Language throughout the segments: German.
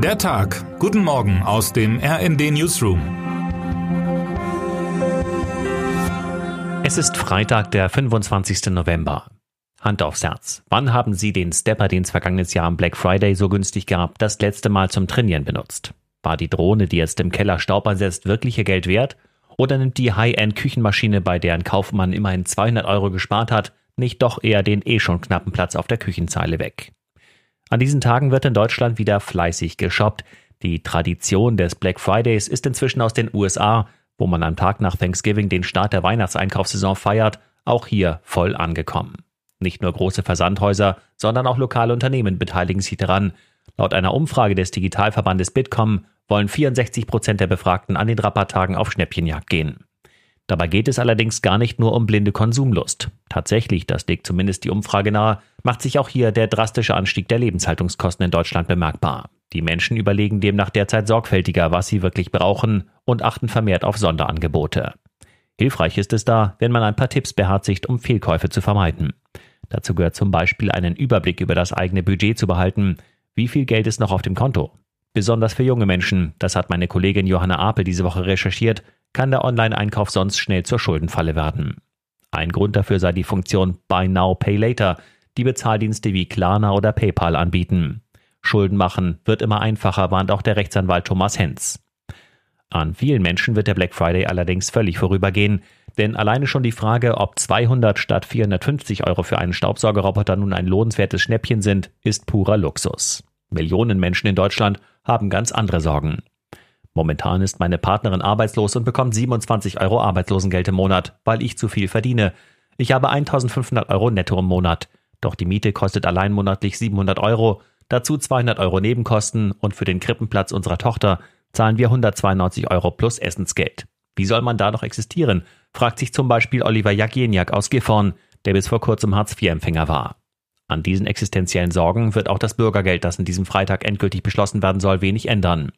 Der Tag. Guten Morgen aus dem RND Newsroom. Es ist Freitag, der 25. November. Hand aufs Herz. Wann haben Sie den Stepper, den es vergangenes Jahr am Black Friday so günstig gab, das letzte Mal zum Trainieren benutzt? War die Drohne, die jetzt im Keller Staub ansetzt, wirklich ihr Geld wert? Oder nimmt die High-End-Küchenmaschine, bei deren Kaufmann immerhin 200 Euro gespart hat, nicht doch eher den eh schon knappen Platz auf der Küchenzeile weg? An diesen Tagen wird in Deutschland wieder fleißig geshoppt. Die Tradition des Black Fridays ist inzwischen aus den USA, wo man am Tag nach Thanksgiving den Start der Weihnachtseinkaufssaison feiert, auch hier voll angekommen. Nicht nur große Versandhäuser, sondern auch lokale Unternehmen beteiligen sich daran. Laut einer Umfrage des Digitalverbandes Bitkom wollen 64 Prozent der Befragten an den Rabatttagen auf Schnäppchenjagd gehen. Dabei geht es allerdings gar nicht nur um blinde Konsumlust. Tatsächlich, das legt zumindest die Umfrage nahe, macht sich auch hier der drastische Anstieg der Lebenshaltungskosten in Deutschland bemerkbar. Die Menschen überlegen demnach derzeit sorgfältiger, was sie wirklich brauchen und achten vermehrt auf Sonderangebote. Hilfreich ist es da, wenn man ein paar Tipps beherzigt, um Fehlkäufe zu vermeiden. Dazu gehört zum Beispiel einen Überblick über das eigene Budget zu behalten. Wie viel Geld ist noch auf dem Konto? Besonders für junge Menschen, das hat meine Kollegin Johanna Apel diese Woche recherchiert, kann der Online-Einkauf sonst schnell zur Schuldenfalle werden. Ein Grund dafür sei die Funktion Buy Now, Pay Later, die Bezahldienste wie Klarna oder PayPal anbieten. Schulden machen wird immer einfacher, warnt auch der Rechtsanwalt Thomas Henz. An vielen Menschen wird der Black Friday allerdings völlig vorübergehen, denn alleine schon die Frage, ob 200 statt 450 Euro für einen Staubsaugerroboter nun ein lohnenswertes Schnäppchen sind, ist purer Luxus. Millionen Menschen in Deutschland haben ganz andere Sorgen. Momentan ist meine Partnerin arbeitslos und bekommt 27 Euro Arbeitslosengeld im Monat, weil ich zu viel verdiene. Ich habe 1500 Euro netto im Monat. Doch die Miete kostet allein monatlich 700 Euro, dazu 200 Euro Nebenkosten und für den Krippenplatz unserer Tochter zahlen wir 192 Euro plus Essensgeld. Wie soll man da noch existieren? fragt sich zum Beispiel Oliver Jageniak aus Gifhorn, der bis vor kurzem Hartz-IV-Empfänger war. An diesen existenziellen Sorgen wird auch das Bürgergeld, das in diesem Freitag endgültig beschlossen werden soll, wenig ändern.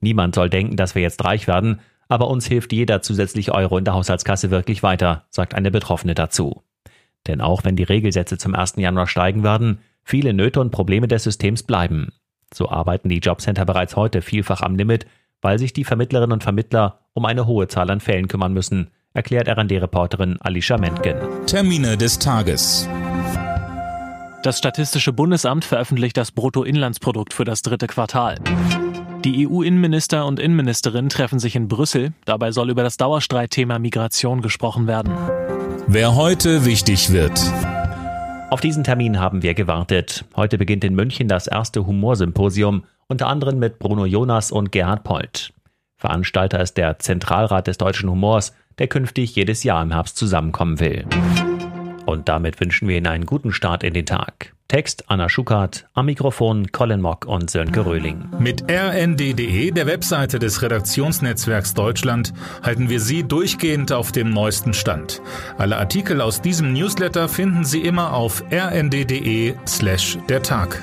Niemand soll denken, dass wir jetzt reich werden, aber uns hilft jeder zusätzliche Euro in der Haushaltskasse wirklich weiter, sagt eine Betroffene dazu. Denn auch wenn die Regelsätze zum 1. Januar steigen werden, viele Nöte und Probleme des Systems bleiben. So arbeiten die Jobcenter bereits heute vielfach am Limit, weil sich die Vermittlerinnen und Vermittler um eine hohe Zahl an Fällen kümmern müssen, erklärt RD-Reporterin Alicia Mentgen. Termine des Tages. Das Statistische Bundesamt veröffentlicht das Bruttoinlandsprodukt für das dritte Quartal. Die EU-Innenminister und Innenministerin treffen sich in Brüssel. Dabei soll über das Dauerstreitthema Migration gesprochen werden. Wer heute wichtig wird. Auf diesen Termin haben wir gewartet. Heute beginnt in München das erste Humorsymposium, unter anderem mit Bruno Jonas und Gerhard Polt. Veranstalter ist der Zentralrat des deutschen Humors, der künftig jedes Jahr im Herbst zusammenkommen will. Und damit wünschen wir Ihnen einen guten Start in den Tag. Text Anna Schuckert, am Mikrofon Colin Mock und Sönke Röhling. Mit rnd.de, der Webseite des Redaktionsnetzwerks Deutschland, halten wir Sie durchgehend auf dem neuesten Stand. Alle Artikel aus diesem Newsletter finden Sie immer auf rnd.de slash der Tag.